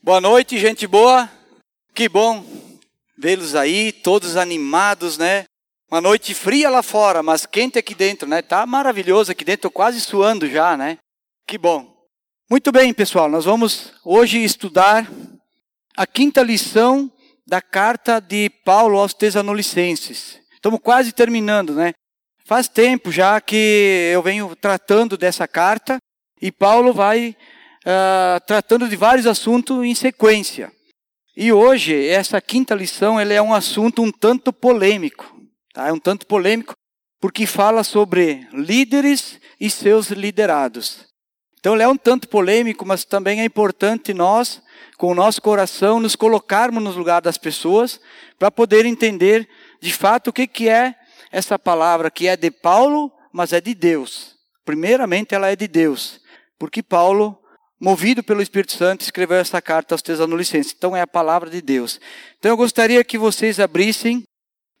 Boa noite, gente boa. Que bom vê-los aí, todos animados, né? Uma noite fria lá fora, mas quente aqui dentro, né? Tá maravilhoso aqui dentro, tô quase suando já, né? Que bom. Muito bem, pessoal, nós vamos hoje estudar a quinta lição da carta de Paulo aos Tesalonicenses. Estamos quase terminando, né? Faz tempo já que eu venho tratando dessa carta e Paulo vai uh, tratando de vários assuntos em sequência. E hoje, essa quinta lição, ele é um assunto um tanto polêmico. Tá? É um tanto polêmico porque fala sobre líderes e seus liderados. Então, ele é um tanto polêmico, mas também é importante nós, com o nosso coração, nos colocarmos no lugar das pessoas para poder entender de fato o que, que é essa palavra que é de Paulo, mas é de Deus. Primeiramente, ela é de Deus, porque Paulo movido pelo Espírito Santo, escreveu essa carta aos Tesalonicenses. Então é a palavra de Deus. Então eu gostaria que vocês abrissem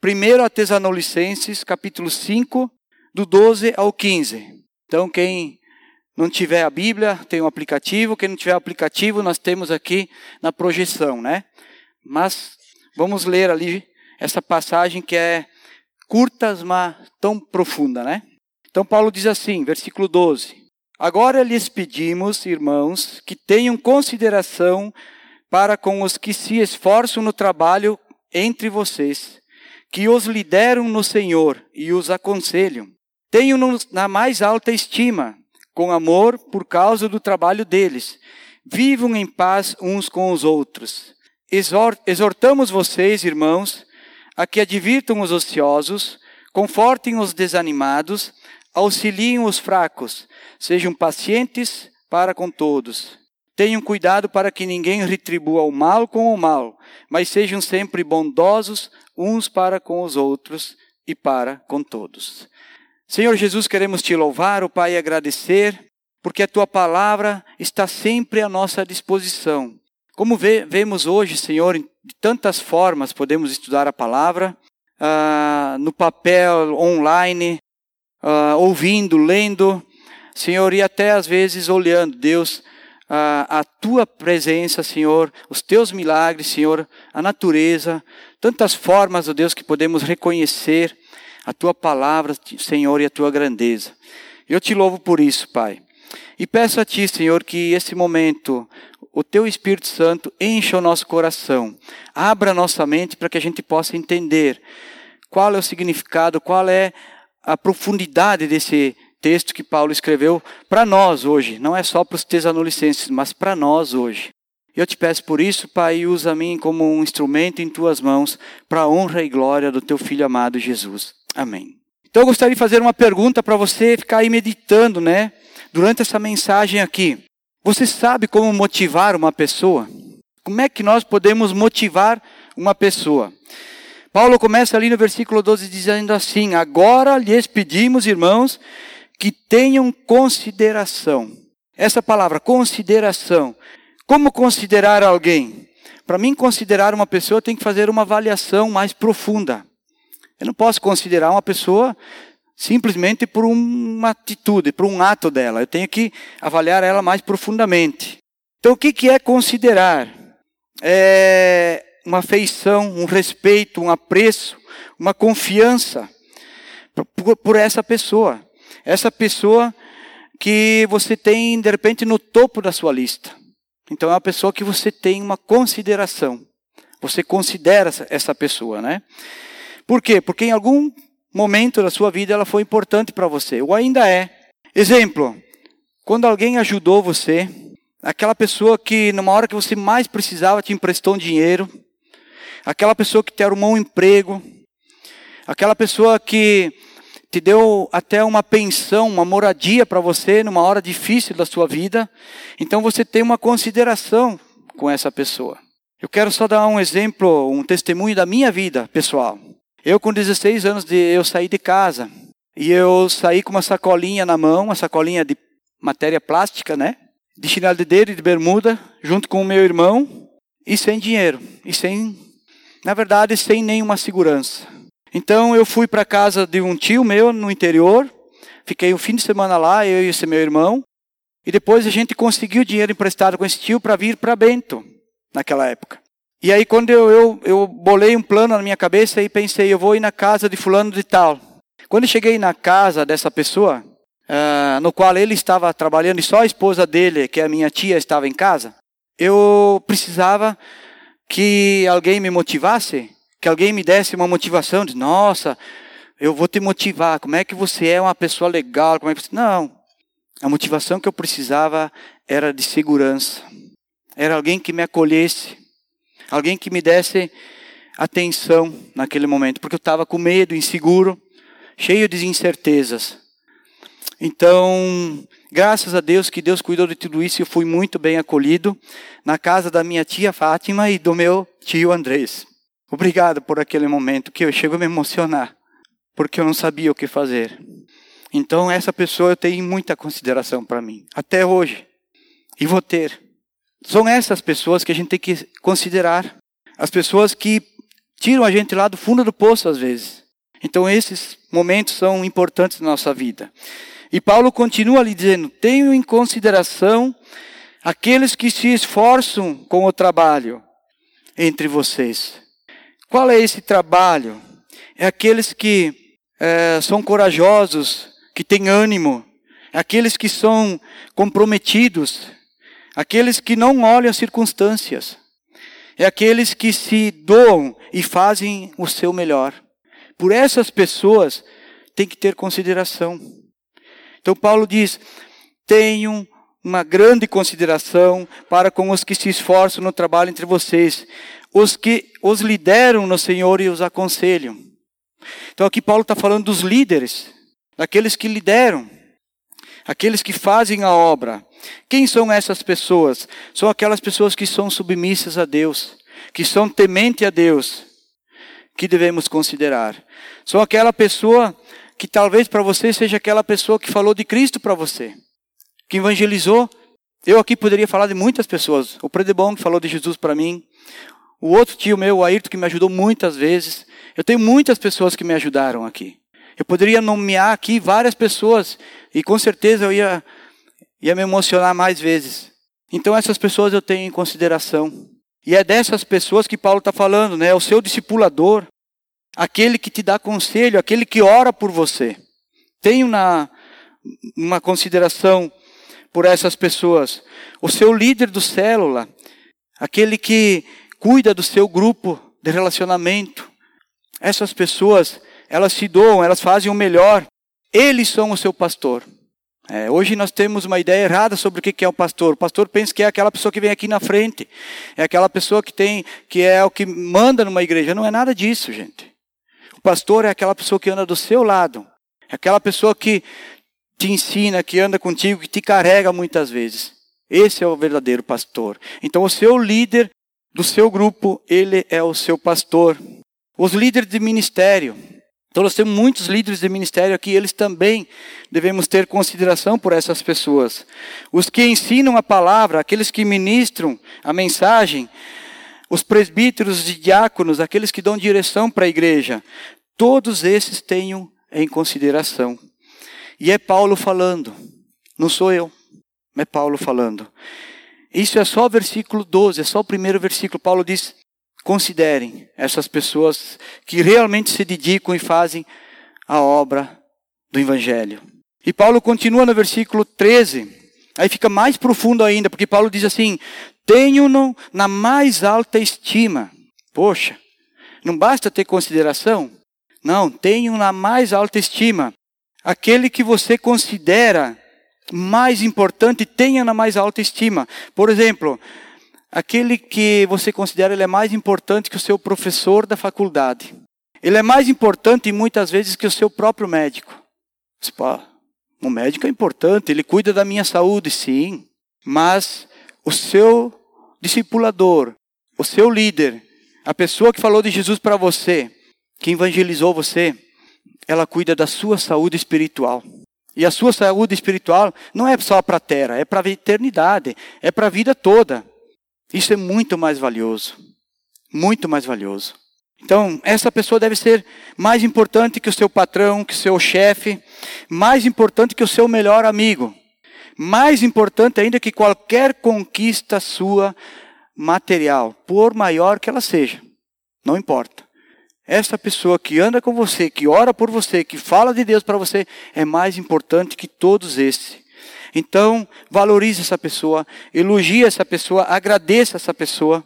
primeiro a Tesalonicenses, capítulo 5, do 12 ao 15. Então quem não tiver a Bíblia, tem um aplicativo, quem não tiver aplicativo, nós temos aqui na projeção, né? Mas vamos ler ali essa passagem que é curta, mas tão profunda, né? Então Paulo diz assim, versículo 12: Agora lhes pedimos, irmãos, que tenham consideração para com os que se esforçam no trabalho entre vocês, que os lideram no Senhor e os aconselham. Tenham-nos na mais alta estima, com amor por causa do trabalho deles. Vivam em paz uns com os outros. Exortamos vocês, irmãos, a que advirtam os ociosos, confortem os desanimados, auxiliem os fracos, sejam pacientes para com todos. Tenham cuidado para que ninguém retribua o mal com o mal, mas sejam sempre bondosos uns para com os outros e para com todos. Senhor Jesus, queremos te louvar, o Pai, e agradecer, porque a tua palavra está sempre à nossa disposição. Como vemos hoje, Senhor, de tantas formas podemos estudar a palavra, ah, no papel, online, uh, ouvindo, lendo, Senhor, e até às vezes olhando, Deus, uh, a tua presença, Senhor, os teus milagres, Senhor, a natureza, tantas formas, ó Deus, que podemos reconhecer a tua palavra, Senhor, e a tua grandeza. Eu te louvo por isso, Pai. E peço a Ti, Senhor, que esse momento o Teu Espírito Santo encha o nosso coração, abra a nossa mente para que a gente possa entender qual é o significado, qual é a profundidade desse texto que Paulo escreveu para nós hoje. Não é só para os tesanolicenses, mas para nós hoje. Eu te peço por isso, Pai, usa mim como um instrumento em tuas mãos para a honra e glória do teu filho amado Jesus. Amém. Então eu gostaria de fazer uma pergunta para você ficar aí meditando, né? Durante essa mensagem aqui. Você sabe como motivar uma pessoa? Como é que nós podemos motivar uma pessoa? Paulo começa ali no versículo 12 dizendo assim: Agora lhes pedimos, irmãos, que tenham consideração. Essa palavra, consideração. Como considerar alguém? Para mim, considerar uma pessoa, tem que fazer uma avaliação mais profunda. Eu não posso considerar uma pessoa simplesmente por uma atitude, por um ato dela. Eu tenho que avaliar ela mais profundamente. Então, o que é considerar? É uma afeição, um respeito, um apreço, uma confiança por, por essa pessoa. Essa pessoa que você tem, de repente, no topo da sua lista. Então, é uma pessoa que você tem uma consideração. Você considera essa pessoa, né? Por quê? Porque em algum momento da sua vida ela foi importante para você, ou ainda é. Exemplo, quando alguém ajudou você, aquela pessoa que numa hora que você mais precisava te emprestou um dinheiro, aquela pessoa que te arrumou um emprego, aquela pessoa que te deu até uma pensão, uma moradia para você numa hora difícil da sua vida. Então você tem uma consideração com essa pessoa. Eu quero só dar um exemplo, um testemunho da minha vida pessoal. Eu com 16 anos de, eu saí de casa e eu saí com uma sacolinha na mão, uma sacolinha de matéria plástica, né? De chinelo de dedo e de bermuda, junto com o meu irmão e sem dinheiro e sem na verdade, sem nenhuma segurança. Então eu fui para casa de um tio meu no interior, fiquei um fim de semana lá, eu e esse meu irmão, e depois a gente conseguiu dinheiro emprestado com esse tio para vir para Bento. naquela época. E aí, quando eu, eu, eu bolei um plano na minha cabeça e pensei, eu vou ir na casa de fulano de tal. Quando eu cheguei na casa dessa pessoa, uh, no qual ele estava trabalhando e só a esposa dele, que é a minha tia, estava em casa, eu precisava que alguém me motivasse, que alguém me desse uma motivação de, nossa, eu vou te motivar, como é que você é uma pessoa legal, como é que você... Não, a motivação que eu precisava era de segurança. Era alguém que me acolhesse, alguém que me desse atenção naquele momento, porque eu estava com medo, inseguro, cheio de incertezas. Então, graças a Deus que Deus cuidou de tudo isso e eu fui muito bem acolhido na casa da minha tia Fátima e do meu tio Andrés. Obrigado por aquele momento que eu chego a me emocionar, porque eu não sabia o que fazer. Então, essa pessoa eu tenho muita consideração para mim, até hoje. E vou ter. São essas pessoas que a gente tem que considerar. As pessoas que tiram a gente lá do fundo do poço, às vezes. Então, esses momentos são importantes na nossa vida. E Paulo continua ali dizendo: tenham em consideração aqueles que se esforçam com o trabalho entre vocês. Qual é esse trabalho? É aqueles que é, são corajosos, que têm ânimo, é aqueles que são comprometidos, aqueles que não olham as circunstâncias, é aqueles que se doam e fazem o seu melhor. Por essas pessoas tem que ter consideração. Então Paulo diz: tenham uma grande consideração para com os que se esforçam no trabalho entre vocês, os que os lideram no Senhor e os aconselham. Então aqui Paulo está falando dos líderes, daqueles que lideram, aqueles que fazem a obra. Quem são essas pessoas? São aquelas pessoas que são submissas a Deus, que são temente a Deus, que devemos considerar. São aquela pessoa que talvez para você seja aquela pessoa que falou de Cristo para você, que evangelizou. Eu aqui poderia falar de muitas pessoas. O Predebon que falou de Jesus para mim. O outro tio meu, o Ayrton, que me ajudou muitas vezes. Eu tenho muitas pessoas que me ajudaram aqui. Eu poderia nomear aqui várias pessoas e com certeza eu ia, ia me emocionar mais vezes. Então essas pessoas eu tenho em consideração. E é dessas pessoas que Paulo está falando, né? O seu discipulador, aquele que te dá conselho, aquele que ora por você. Tenha uma, uma consideração por essas pessoas. O seu líder do célula, aquele que cuida do seu grupo de relacionamento. Essas pessoas, elas se doam, elas fazem o melhor. Eles são o seu pastor. É, hoje nós temos uma ideia errada sobre o que é o pastor. O pastor pensa que é aquela pessoa que vem aqui na frente, é aquela pessoa que tem, que é o que manda numa igreja. Não é nada disso, gente. O pastor é aquela pessoa que anda do seu lado, é aquela pessoa que te ensina, que anda contigo, que te carrega muitas vezes. Esse é o verdadeiro pastor. Então, o seu líder do seu grupo, ele é o seu pastor. Os líderes de ministério, então nós temos muitos líderes de ministério aqui, eles também devemos ter consideração por essas pessoas. Os que ensinam a palavra, aqueles que ministram a mensagem, os presbíteros e diáconos, aqueles que dão direção para a igreja, todos esses tenham em consideração. E é Paulo falando, não sou eu, é Paulo falando. Isso é só o versículo 12, é só o primeiro versículo. Paulo diz: Considerem essas pessoas que realmente se dedicam e fazem a obra do Evangelho. E Paulo continua no versículo 13, aí fica mais profundo ainda, porque Paulo diz assim: Tenho-no na mais alta estima. Poxa, não basta ter consideração? Não, tenho na mais alta estima aquele que você considera mais importante, tenha na mais alta estima. Por exemplo, aquele que você considera ele é mais importante que o seu professor da faculdade. Ele é mais importante muitas vezes que o seu próprio médico. O médico é importante, ele cuida da minha saúde, sim. Mas o seu discipulador, o seu líder, a pessoa que falou de Jesus para você, que evangelizou você, ela cuida da sua saúde espiritual. E a sua saúde espiritual não é só para a terra, é para a eternidade, é para a vida toda. Isso é muito mais valioso. Muito mais valioso. Então, essa pessoa deve ser mais importante que o seu patrão, que o seu chefe, mais importante que o seu melhor amigo, mais importante ainda que qualquer conquista sua material, por maior que ela seja, não importa. Essa pessoa que anda com você, que ora por você, que fala de Deus para você, é mais importante que todos esses. Então, valorize essa pessoa, elogie essa pessoa, agradeça essa pessoa,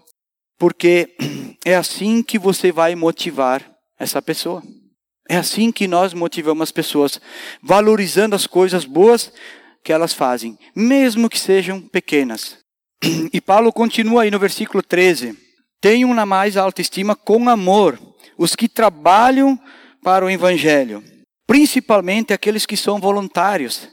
porque é assim que você vai motivar essa pessoa. É assim que nós motivamos as pessoas, valorizando as coisas boas que elas fazem, mesmo que sejam pequenas. E Paulo continua aí no versículo 13: Tenham na mais alta estima com amor os que trabalham para o evangelho, principalmente aqueles que são voluntários,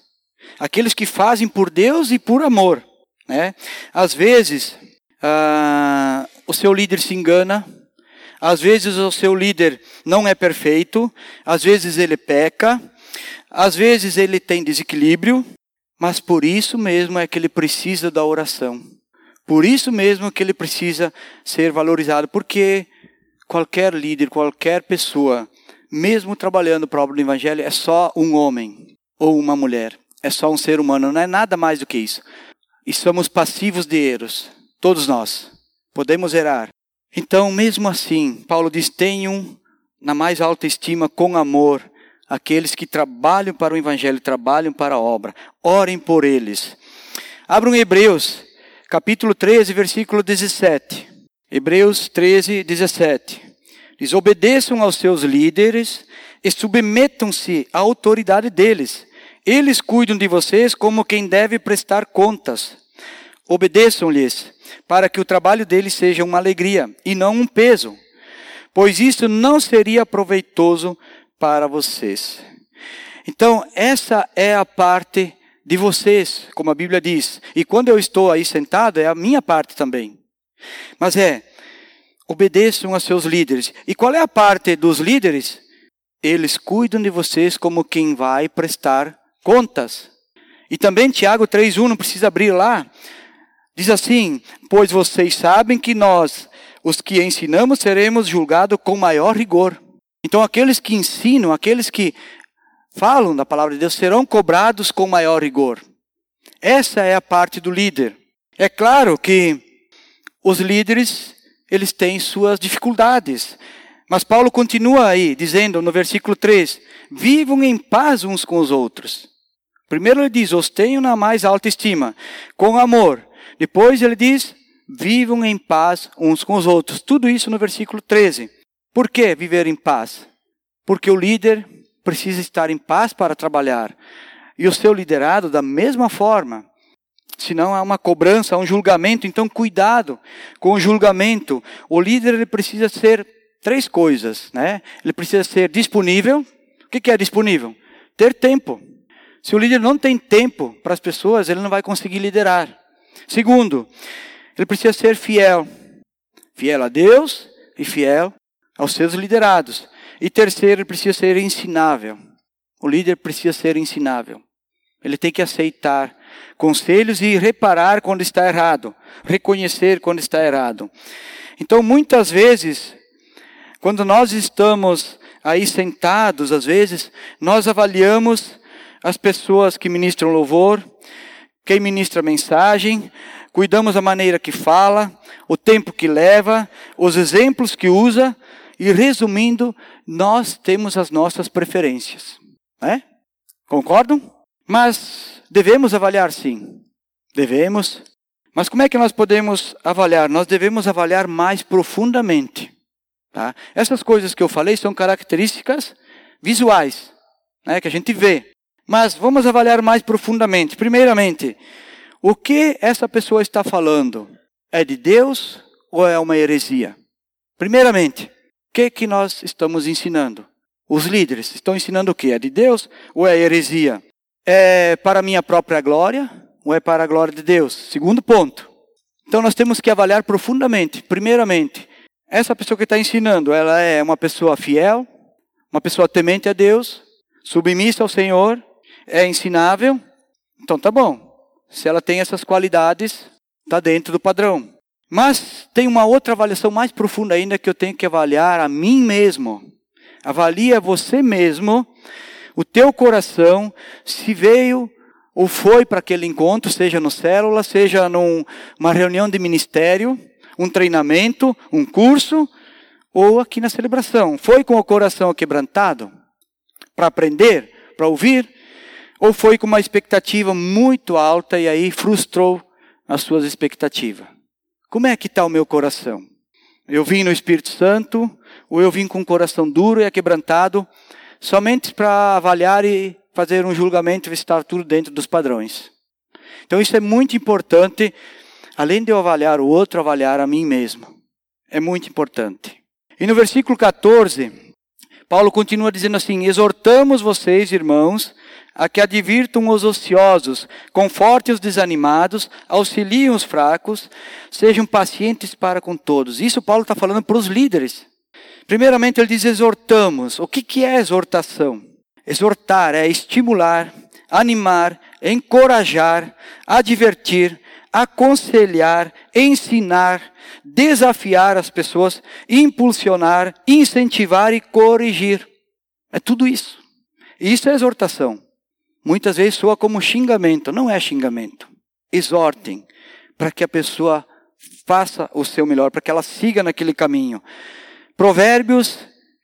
aqueles que fazem por Deus e por amor. Né? Às vezes, ah, o seu líder se engana, às vezes o seu líder não é perfeito, às vezes ele peca, às vezes ele tem desequilíbrio, mas por isso mesmo é que ele precisa da oração. Por isso mesmo que ele precisa ser valorizado, porque qualquer líder, qualquer pessoa, mesmo trabalhando para a obra do evangelho, é só um homem ou uma mulher. É só um ser humano, não é nada mais do que isso. E somos passivos de erros, todos nós. Podemos errar. Então, mesmo assim, Paulo diz: tenham na mais alta estima com amor aqueles que trabalham para o evangelho, trabalham para a obra. Orem por eles. Abram Hebreus, capítulo 13, versículo 17. Hebreus 13, 17. Diz: obedeçam aos seus líderes e submetam-se à autoridade deles. Eles cuidam de vocês como quem deve prestar contas. Obedeçam-lhes, para que o trabalho deles seja uma alegria e não um peso, pois isso não seria proveitoso para vocês. Então, essa é a parte de vocês, como a Bíblia diz. E quando eu estou aí sentado, é a minha parte também. Mas é, obedeçam a seus líderes. E qual é a parte dos líderes? Eles cuidam de vocês como quem vai prestar contas. E também Tiago 3:1 não precisa abrir lá. Diz assim: "Pois vocês sabem que nós, os que ensinamos, seremos julgados com maior rigor." Então aqueles que ensinam, aqueles que falam da palavra de Deus serão cobrados com maior rigor. Essa é a parte do líder. É claro que os líderes, eles têm suas dificuldades. Mas Paulo continua aí, dizendo no versículo 3: Vivam em paz uns com os outros. Primeiro ele diz: Os tenham na mais alta estima, com amor. Depois ele diz: Vivam em paz uns com os outros. Tudo isso no versículo 13. Por que viver em paz? Porque o líder precisa estar em paz para trabalhar. E o seu liderado, da mesma forma, senão há uma cobrança, há um julgamento. Então, cuidado com o julgamento. O líder ele precisa ser três coisas, né? Ele precisa ser disponível. O que é disponível? Ter tempo. Se o líder não tem tempo para as pessoas, ele não vai conseguir liderar. Segundo, ele precisa ser fiel. Fiel a Deus e fiel aos seus liderados. E terceiro, ele precisa ser ensinável. O líder precisa ser ensinável. Ele tem que aceitar conselhos e reparar quando está errado, reconhecer quando está errado. Então, muitas vezes, quando nós estamos aí sentados, às vezes, nós avaliamos as pessoas que ministram louvor, quem ministra mensagem, cuidamos da maneira que fala, o tempo que leva, os exemplos que usa, e resumindo, nós temos as nossas preferências. Né? Concordam? Mas devemos avaliar sim. Devemos. Mas como é que nós podemos avaliar? Nós devemos avaliar mais profundamente. Tá? Essas coisas que eu falei são características visuais, né, que a gente vê. Mas vamos avaliar mais profundamente. Primeiramente, o que essa pessoa está falando? É de Deus ou é uma heresia? Primeiramente, que, que nós estamos ensinando? Os líderes estão ensinando o que? É de Deus ou é heresia? é para minha própria glória ou é para a glória de Deus? Segundo ponto. Então nós temos que avaliar profundamente. Primeiramente, essa pessoa que está ensinando, ela é uma pessoa fiel, uma pessoa temente a Deus, submissa ao Senhor, é ensinável. Então tá bom. Se ela tem essas qualidades, está dentro do padrão. Mas tem uma outra avaliação mais profunda ainda que eu tenho que avaliar a mim mesmo. Avalia você mesmo o teu coração, se veio ou foi para aquele encontro, seja no célula, seja numa reunião de ministério, um treinamento, um curso, ou aqui na celebração. Foi com o coração quebrantado para aprender, para ouvir, ou foi com uma expectativa muito alta e aí frustrou as suas expectativas? Como é que está o meu coração? Eu vim no Espírito Santo, ou eu vim com o coração duro e aquebrantado, somente para avaliar e fazer um julgamento ver se estava tudo dentro dos padrões. Então isso é muito importante, além de eu avaliar o outro, avaliar a mim mesmo. É muito importante. E no versículo 14, Paulo continua dizendo assim: Exortamos vocês, irmãos, a que advirtam os ociosos, confortem os desanimados, auxiliem os fracos, sejam pacientes para com todos. Isso Paulo está falando para os líderes. Primeiramente, ele diz exortamos. O que, que é exortação? Exortar é estimular, animar, encorajar, advertir, aconselhar, ensinar, desafiar as pessoas, impulsionar, incentivar e corrigir. É tudo isso. Isso é exortação. Muitas vezes soa como xingamento, não é xingamento. Exortem para que a pessoa faça o seu melhor, para que ela siga naquele caminho. Provérbios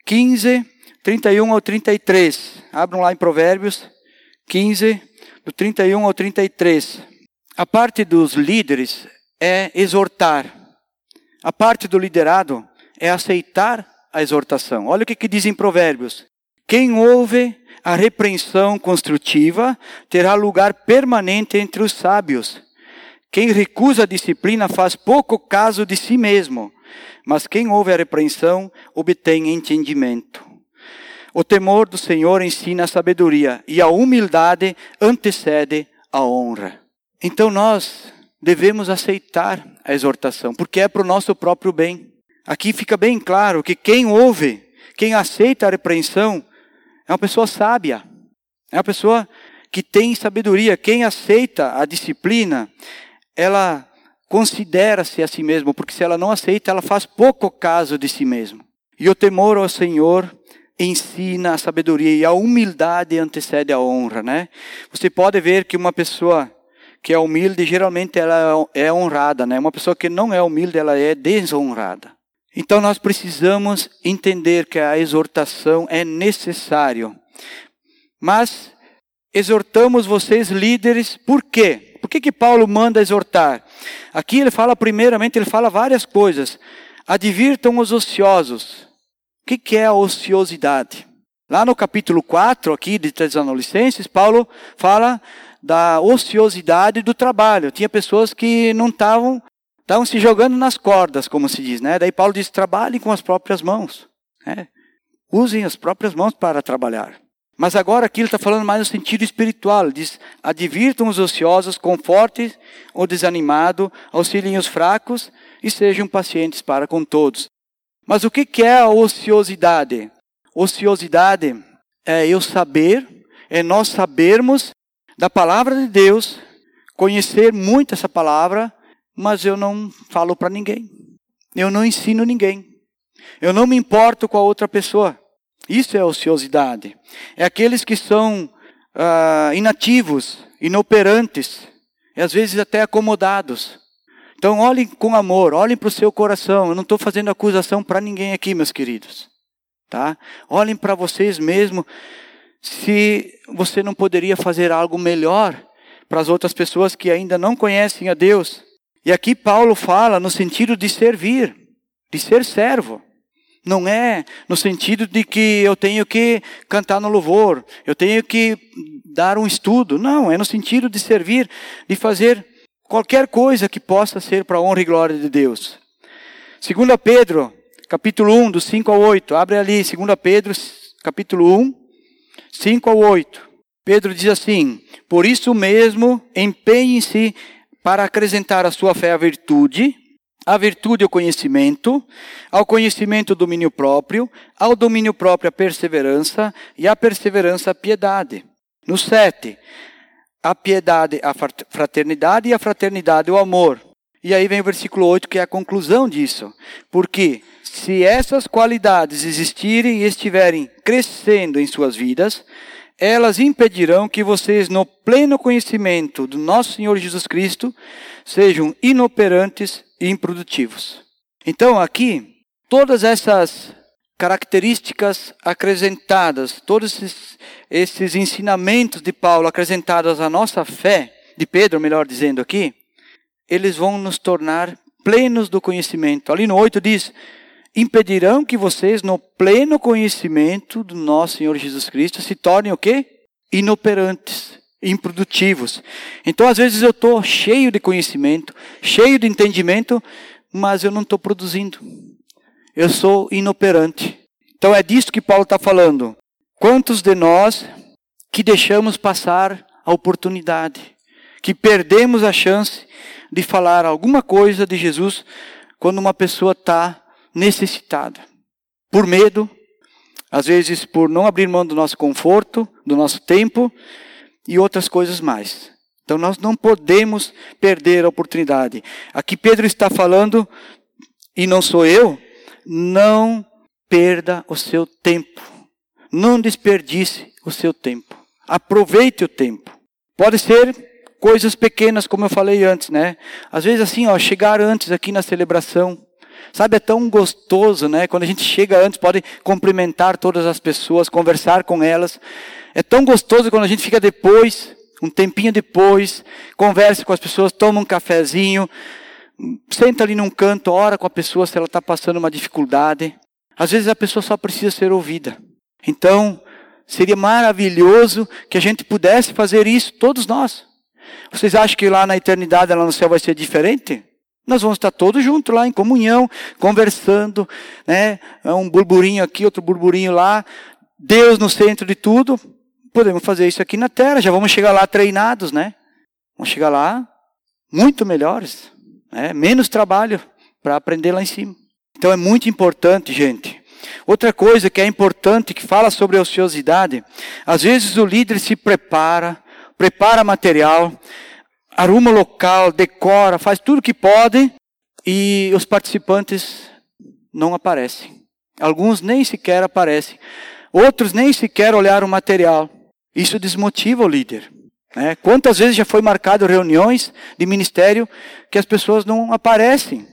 15, 31 ao 33. Abram lá em Provérbios 15, do 31 ao 33. A parte dos líderes é exortar. A parte do liderado é aceitar a exortação. Olha o que, que diz em Provérbios. Quem ouve a repreensão construtiva terá lugar permanente entre os sábios. Quem recusa a disciplina faz pouco caso de si mesmo, mas quem ouve a repreensão obtém entendimento. O temor do Senhor ensina a sabedoria e a humildade antecede a honra. Então nós devemos aceitar a exortação, porque é para o nosso próprio bem. Aqui fica bem claro que quem ouve, quem aceita a repreensão, é uma pessoa sábia. É uma pessoa que tem sabedoria. Quem aceita a disciplina, ela considera-se a si mesmo, porque se ela não aceita, ela faz pouco caso de si mesmo. E o temor ao Senhor ensina a sabedoria e a humildade antecede a honra, né? Você pode ver que uma pessoa que é humilde, geralmente ela é honrada, né? Uma pessoa que não é humilde, ela é desonrada. Então nós precisamos entender que a exortação é necessário. Mas exortamos vocês líderes, por quê? Por que, que Paulo manda exortar? Aqui ele fala primeiramente, ele fala várias coisas. Advirtam os ociosos. O que, que é a ociosidade? Lá no capítulo 4 aqui de Tessalonicenses, Paulo fala da ociosidade do trabalho. Tinha pessoas que não estavam Estavam se jogando nas cordas, como se diz, né? Daí Paulo diz: trabalhem com as próprias mãos. Né? Usem as próprias mãos para trabalhar. Mas agora aqui ele está falando mais no sentido espiritual. Ele diz: advirtam os ociosos, confortem o desanimado, auxiliem os fracos e sejam pacientes para com todos. Mas o que é a ociosidade? Ociosidade é eu saber, é nós sabermos da palavra de Deus, conhecer muito essa palavra, mas eu não falo para ninguém. Eu não ensino ninguém. Eu não me importo com a outra pessoa. Isso é ociosidade. É aqueles que são ah, inativos, inoperantes, e às vezes até acomodados. Então olhem com amor, olhem para o seu coração. Eu não estou fazendo acusação para ninguém aqui, meus queridos. Tá? Olhem para vocês mesmo. Se você não poderia fazer algo melhor para as outras pessoas que ainda não conhecem a Deus, e aqui Paulo fala no sentido de servir, de ser servo. Não é no sentido de que eu tenho que cantar no louvor, eu tenho que dar um estudo. Não, é no sentido de servir, de fazer qualquer coisa que possa ser para a honra e glória de Deus. 2 Pedro, capítulo 1, do 5 ao 8. Abre ali, 2 Pedro, capítulo 1, 5 ao 8. Pedro diz assim: Por isso mesmo, empenhem-se para acrescentar à sua fé a virtude, a virtude o conhecimento, ao conhecimento o domínio próprio, ao domínio próprio a perseverança e à perseverança a piedade. No 7, a piedade a fraternidade e a fraternidade o amor. E aí vem o versículo 8 que é a conclusão disso. Porque se essas qualidades existirem e estiverem crescendo em suas vidas, elas impedirão que vocês, no pleno conhecimento do nosso Senhor Jesus Cristo, sejam inoperantes e improdutivos. Então, aqui, todas essas características acrescentadas, todos esses, esses ensinamentos de Paulo acrescentados à nossa fé, de Pedro, melhor dizendo aqui, eles vão nos tornar plenos do conhecimento. Ali no 8 diz: impedirão que vocês, no pleno conhecimento do nosso Senhor Jesus Cristo, se tornem o quê? Inoperantes, improdutivos. Então, às vezes, eu estou cheio de conhecimento, cheio de entendimento, mas eu não estou produzindo. Eu sou inoperante. Então, é disso que Paulo está falando. Quantos de nós que deixamos passar a oportunidade, que perdemos a chance de falar alguma coisa de Jesus quando uma pessoa está necessitada. Por medo, às vezes por não abrir mão do nosso conforto, do nosso tempo e outras coisas mais. Então nós não podemos perder a oportunidade. Aqui Pedro está falando, e não sou eu, não perda o seu tempo. Não desperdice o seu tempo. Aproveite o tempo. Pode ser coisas pequenas, como eu falei antes, né? Às vezes assim, ó, chegar antes aqui na celebração, Sabe, é tão gostoso, né? Quando a gente chega antes, pode cumprimentar todas as pessoas, conversar com elas. É tão gostoso quando a gente fica depois, um tempinho depois, conversa com as pessoas, toma um cafezinho, senta ali num canto, ora com a pessoa se ela está passando uma dificuldade. Às vezes a pessoa só precisa ser ouvida. Então, seria maravilhoso que a gente pudesse fazer isso, todos nós. Vocês acham que lá na eternidade, lá no céu, vai ser diferente? Nós vamos estar todos juntos lá em comunhão, conversando, né? É um burburinho aqui, outro burburinho lá. Deus no centro de tudo. Podemos fazer isso aqui na terra. Já vamos chegar lá treinados, né? Vamos chegar lá muito melhores, né? Menos trabalho para aprender lá em cima. Então é muito importante, gente. Outra coisa que é importante, que fala sobre a ociosidade, às vezes o líder se prepara, prepara material, arruma local, decora, faz tudo que pode e os participantes não aparecem. Alguns nem sequer aparecem. Outros nem sequer olharam o material. Isso desmotiva o líder. Né? Quantas vezes já foi marcado reuniões de ministério que as pessoas não aparecem,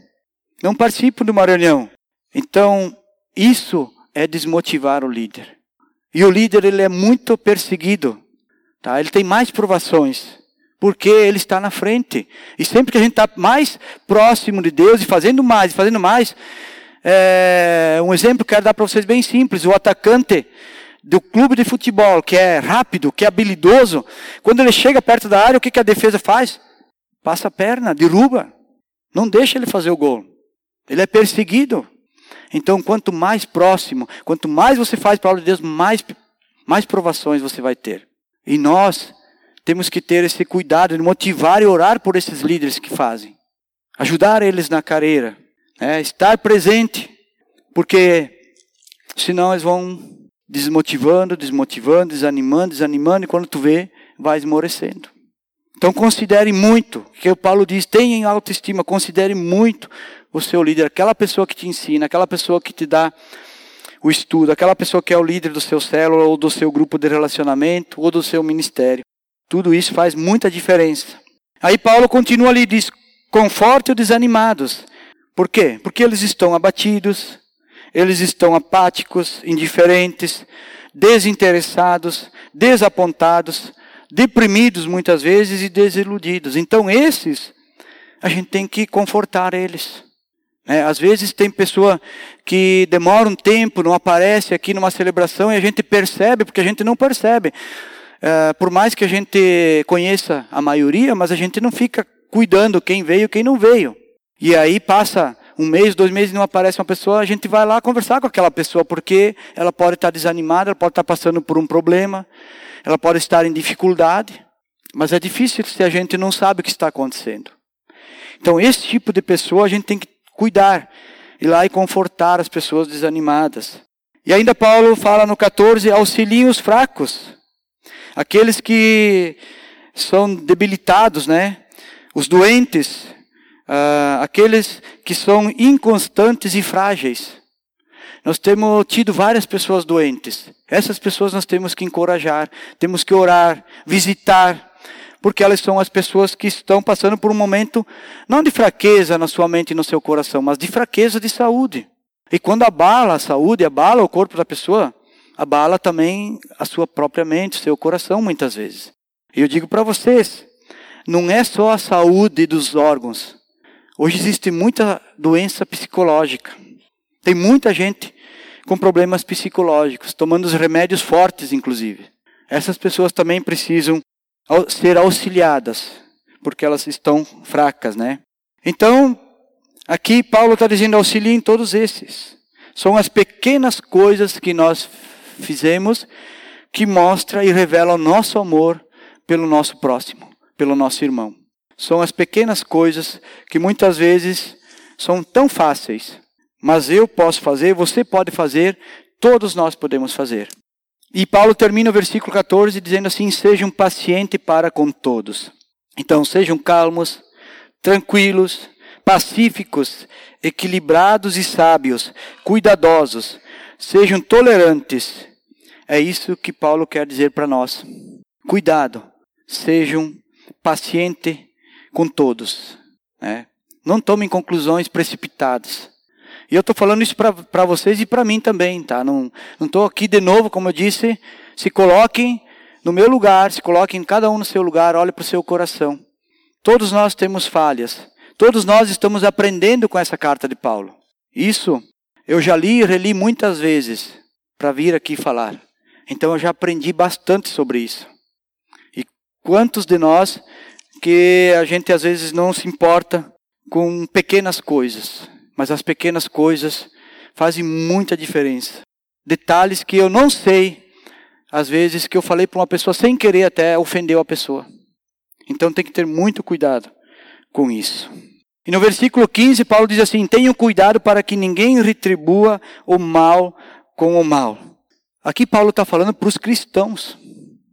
não participam de uma reunião. Então, isso é desmotivar o líder. E o líder ele é muito perseguido. Tá? Ele tem mais provações porque Ele está na frente. E sempre que a gente está mais próximo de Deus e fazendo mais, e fazendo mais, é, um exemplo que eu quero dar para vocês bem simples: o atacante do clube de futebol, que é rápido, que é habilidoso, quando ele chega perto da área, o que, que a defesa faz? Passa a perna, derruba, não deixa ele fazer o gol. Ele é perseguido. Então, quanto mais próximo, quanto mais você faz para a obra de Deus, mais, mais provações você vai ter. E nós temos que ter esse cuidado de motivar e orar por esses líderes que fazem. Ajudar eles na carreira. Né? Estar presente. Porque senão eles vão desmotivando, desmotivando, desanimando, desanimando. E quando tu vê, vai esmorecendo. Então considere muito, que o Paulo diz, tenha autoestima, considere muito o seu líder, aquela pessoa que te ensina, aquela pessoa que te dá o estudo, aquela pessoa que é o líder do seu célula ou do seu grupo de relacionamento ou do seu ministério. Tudo isso faz muita diferença. Aí Paulo continua ali e diz: conforte os desanimados. Por quê? Porque eles estão abatidos, eles estão apáticos, indiferentes, desinteressados, desapontados, deprimidos muitas vezes e desiludidos. Então, esses, a gente tem que confortar eles. É, às vezes tem pessoa que demora um tempo, não aparece aqui numa celebração e a gente percebe, porque a gente não percebe. É, por mais que a gente conheça a maioria, mas a gente não fica cuidando quem veio e quem não veio. E aí passa um mês, dois meses não aparece uma pessoa, a gente vai lá conversar com aquela pessoa, porque ela pode estar desanimada, ela pode estar passando por um problema, ela pode estar em dificuldade, mas é difícil se a gente não sabe o que está acontecendo. Então, esse tipo de pessoa a gente tem que cuidar, ir lá e confortar as pessoas desanimadas. E ainda Paulo fala no 14: auxiliem os fracos aqueles que são debilitados, né? Os doentes, uh, aqueles que são inconstantes e frágeis. Nós temos tido várias pessoas doentes. Essas pessoas nós temos que encorajar, temos que orar, visitar, porque elas são as pessoas que estão passando por um momento não de fraqueza na sua mente e no seu coração, mas de fraqueza de saúde. E quando abala a saúde, abala o corpo da pessoa, abala também a sua própria mente, seu coração, muitas vezes. E eu digo para vocês, não é só a saúde dos órgãos. Hoje existe muita doença psicológica. Tem muita gente com problemas psicológicos, tomando os remédios fortes, inclusive. Essas pessoas também precisam ser auxiliadas, porque elas estão fracas, né? Então, aqui Paulo está dizendo auxiliem todos esses. São as pequenas coisas que nós fizemos que mostra e revela o nosso amor pelo nosso próximo, pelo nosso irmão. São as pequenas coisas que muitas vezes são tão fáceis, mas eu posso fazer, você pode fazer, todos nós podemos fazer. E Paulo termina o versículo 14 dizendo assim: Sejam pacientes para com todos. Então, sejam calmos, tranquilos, pacíficos, equilibrados e sábios, cuidadosos, sejam tolerantes. É isso que Paulo quer dizer para nós. Cuidado, sejam pacientes com todos. Né? Não tomem conclusões precipitadas. E eu estou falando isso para vocês e para mim também, tá? Não estou aqui de novo, como eu disse. Se coloquem no meu lugar, se coloquem cada um no seu lugar, olhe para o seu coração. Todos nós temos falhas. Todos nós estamos aprendendo com essa carta de Paulo. Isso eu já li e reli muitas vezes para vir aqui falar. Então eu já aprendi bastante sobre isso. E quantos de nós que a gente às vezes não se importa com pequenas coisas mas as pequenas coisas fazem muita diferença. Detalhes que eu não sei, às vezes, que eu falei para uma pessoa sem querer até ofendeu a pessoa. Então tem que ter muito cuidado com isso. E no versículo 15, Paulo diz assim: Tenham cuidado para que ninguém retribua o mal com o mal. Aqui Paulo está falando para os cristãos,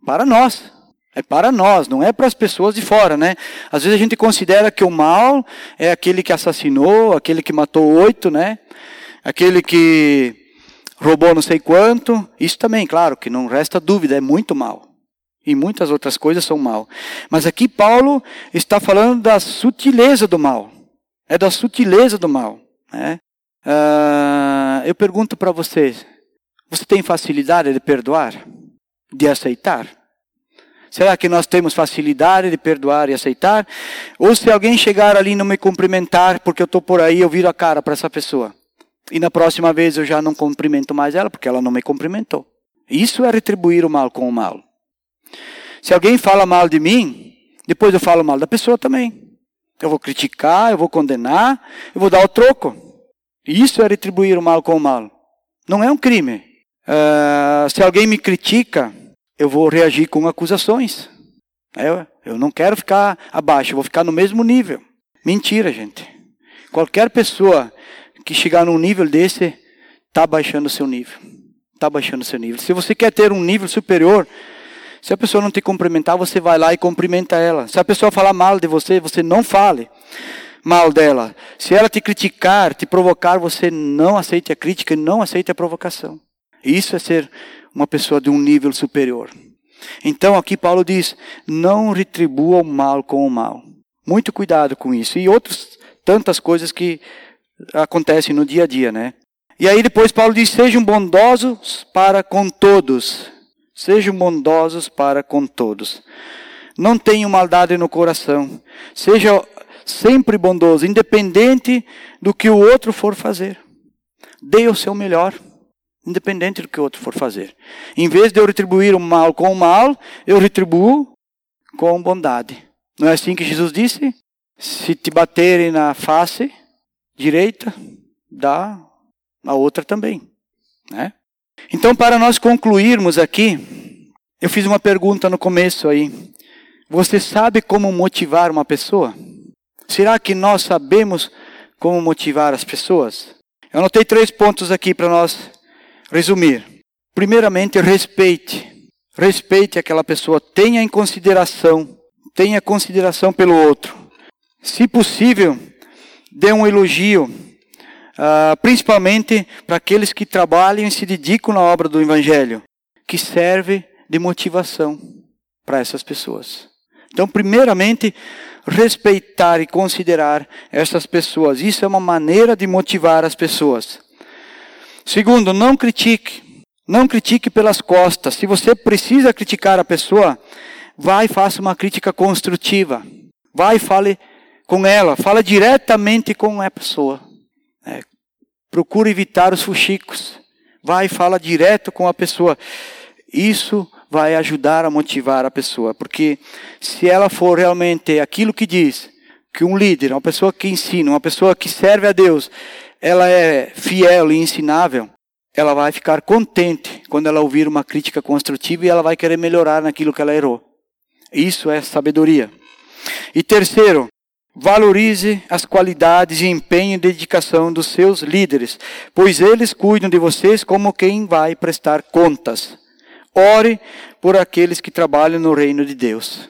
para nós. É para nós, não é para as pessoas de fora, né? Às vezes a gente considera que o mal é aquele que assassinou, aquele que matou oito, né? Aquele que roubou não sei quanto. Isso também, claro, que não resta dúvida, é muito mal. E muitas outras coisas são mal. Mas aqui Paulo está falando da sutileza do mal. É da sutileza do mal. Né? Uh, eu pergunto para vocês: você tem facilidade de perdoar? De aceitar? Será que nós temos facilidade de perdoar e aceitar? Ou se alguém chegar ali e não me cumprimentar porque eu estou por aí, eu viro a cara para essa pessoa. E na próxima vez eu já não cumprimento mais ela porque ela não me cumprimentou. Isso é retribuir o mal com o mal. Se alguém fala mal de mim, depois eu falo mal da pessoa também. Eu vou criticar, eu vou condenar, eu vou dar o troco. Isso é retribuir o mal com o mal. Não é um crime. Uh, se alguém me critica, eu vou reagir com acusações. Eu, eu não quero ficar abaixo, eu vou ficar no mesmo nível. Mentira, gente. Qualquer pessoa que chegar num nível desse, está baixando o seu nível. Está baixando o seu nível. Se você quer ter um nível superior, se a pessoa não te cumprimentar, você vai lá e cumprimenta ela. Se a pessoa falar mal de você, você não fale mal dela. Se ela te criticar, te provocar, você não aceite a crítica e não aceite a provocação. Isso é ser uma pessoa de um nível superior. Então aqui Paulo diz: não retribua o mal com o mal. Muito cuidado com isso. E outras tantas coisas que acontecem no dia a dia, né? E aí depois Paulo diz: sejam bondosos para com todos. Sejam bondosos para com todos. Não tenham maldade no coração. Seja sempre bondoso, independente do que o outro for fazer. Dê o seu melhor independente do que o outro for fazer. Em vez de eu retribuir o mal com o mal, eu retribuo com bondade. Não é assim que Jesus disse? Se te baterem na face direita, dá a outra também. Né? Então, para nós concluirmos aqui, eu fiz uma pergunta no começo aí. Você sabe como motivar uma pessoa? Será que nós sabemos como motivar as pessoas? Eu anotei três pontos aqui para nós resumir. Primeiramente, respeite. Respeite aquela pessoa, tenha em consideração, tenha consideração pelo outro. Se possível, dê um elogio, uh, principalmente para aqueles que trabalham e se dedicam na obra do Evangelho, que serve de motivação para essas pessoas. Então, primeiramente, respeitar e considerar essas pessoas. Isso é uma maneira de motivar as pessoas. Segundo, não critique. Não critique pelas costas. Se você precisa criticar a pessoa, vai e faça uma crítica construtiva. Vai e fale com ela. Fala diretamente com a pessoa. Procure evitar os fuxicos. Vai e fala direto com a pessoa. Isso vai ajudar a motivar a pessoa, porque se ela for realmente aquilo que diz, que um líder, uma pessoa que ensina, uma pessoa que serve a Deus, ela é fiel e ensinável, ela vai ficar contente quando ela ouvir uma crítica construtiva e ela vai querer melhorar naquilo que ela errou. Isso é sabedoria. E terceiro, valorize as qualidades e empenho e dedicação dos seus líderes, pois eles cuidam de vocês como quem vai prestar contas. Ore por aqueles que trabalham no reino de Deus.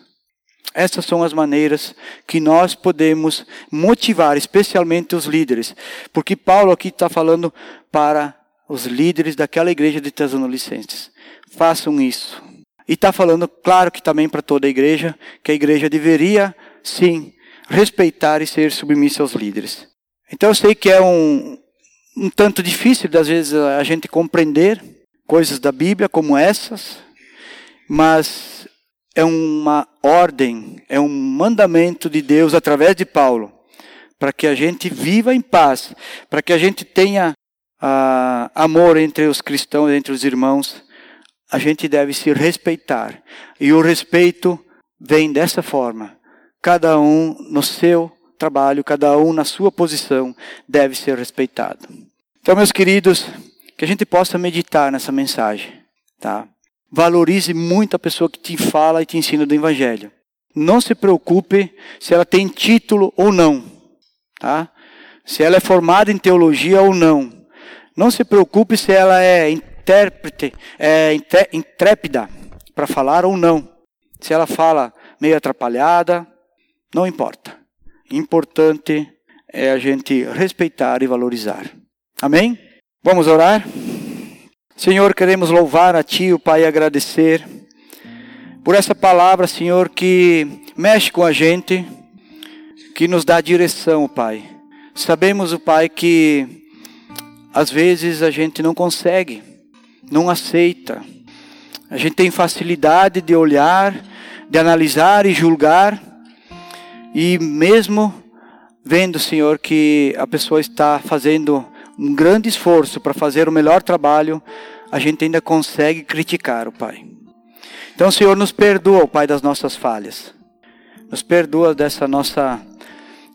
Essas são as maneiras que nós podemos motivar, especialmente os líderes. Porque Paulo aqui está falando para os líderes daquela igreja de Tesalonicenses. Façam isso. E está falando, claro que também para toda a igreja, que a igreja deveria, sim, respeitar e ser submissa aos líderes. Então eu sei que é um, um tanto difícil, às vezes, a gente compreender coisas da Bíblia como essas, mas é uma ordem, é um mandamento de Deus através de Paulo, para que a gente viva em paz, para que a gente tenha ah, amor entre os cristãos, entre os irmãos, a gente deve se respeitar. E o respeito vem dessa forma. Cada um no seu trabalho, cada um na sua posição deve ser respeitado. Então, meus queridos, que a gente possa meditar nessa mensagem, tá? Valorize muito a pessoa que te fala e te ensina do evangelho. Não se preocupe se ela tem título ou não, tá? Se ela é formada em teologia ou não. Não se preocupe se ela é intérprete, é intrépida para falar ou não. Se ela fala meio atrapalhada, não importa. Importante é a gente respeitar e valorizar. Amém? Vamos orar? Senhor, queremos louvar a Ti, o Pai, e agradecer por essa palavra, Senhor, que mexe com a gente, que nos dá direção, Pai. Sabemos, o Pai, que às vezes a gente não consegue, não aceita. A gente tem facilidade de olhar, de analisar e julgar, e mesmo vendo, Senhor, que a pessoa está fazendo um grande esforço para fazer o melhor trabalho, a gente ainda consegue criticar o Pai. Então, Senhor, nos perdoa, Pai, das nossas falhas. Nos perdoa dessa nossa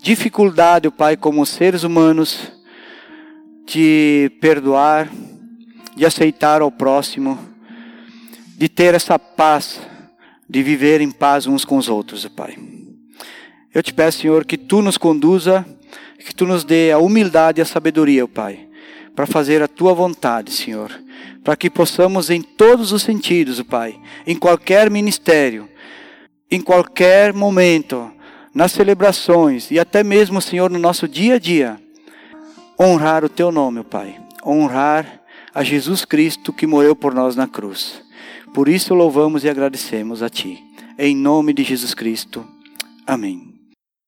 dificuldade, Pai, como seres humanos, de perdoar, de aceitar ao próximo, de ter essa paz, de viver em paz uns com os outros, Pai. Eu te peço, Senhor, que tu nos conduza que tu nos dê a humildade e a sabedoria, Pai, para fazer a tua vontade, Senhor. Para que possamos, em todos os sentidos, Pai, em qualquer ministério, em qualquer momento, nas celebrações e até mesmo, Senhor, no nosso dia a dia, honrar o teu nome, Pai. Honrar a Jesus Cristo que morreu por nós na cruz. Por isso louvamos e agradecemos a Ti. Em nome de Jesus Cristo. Amém.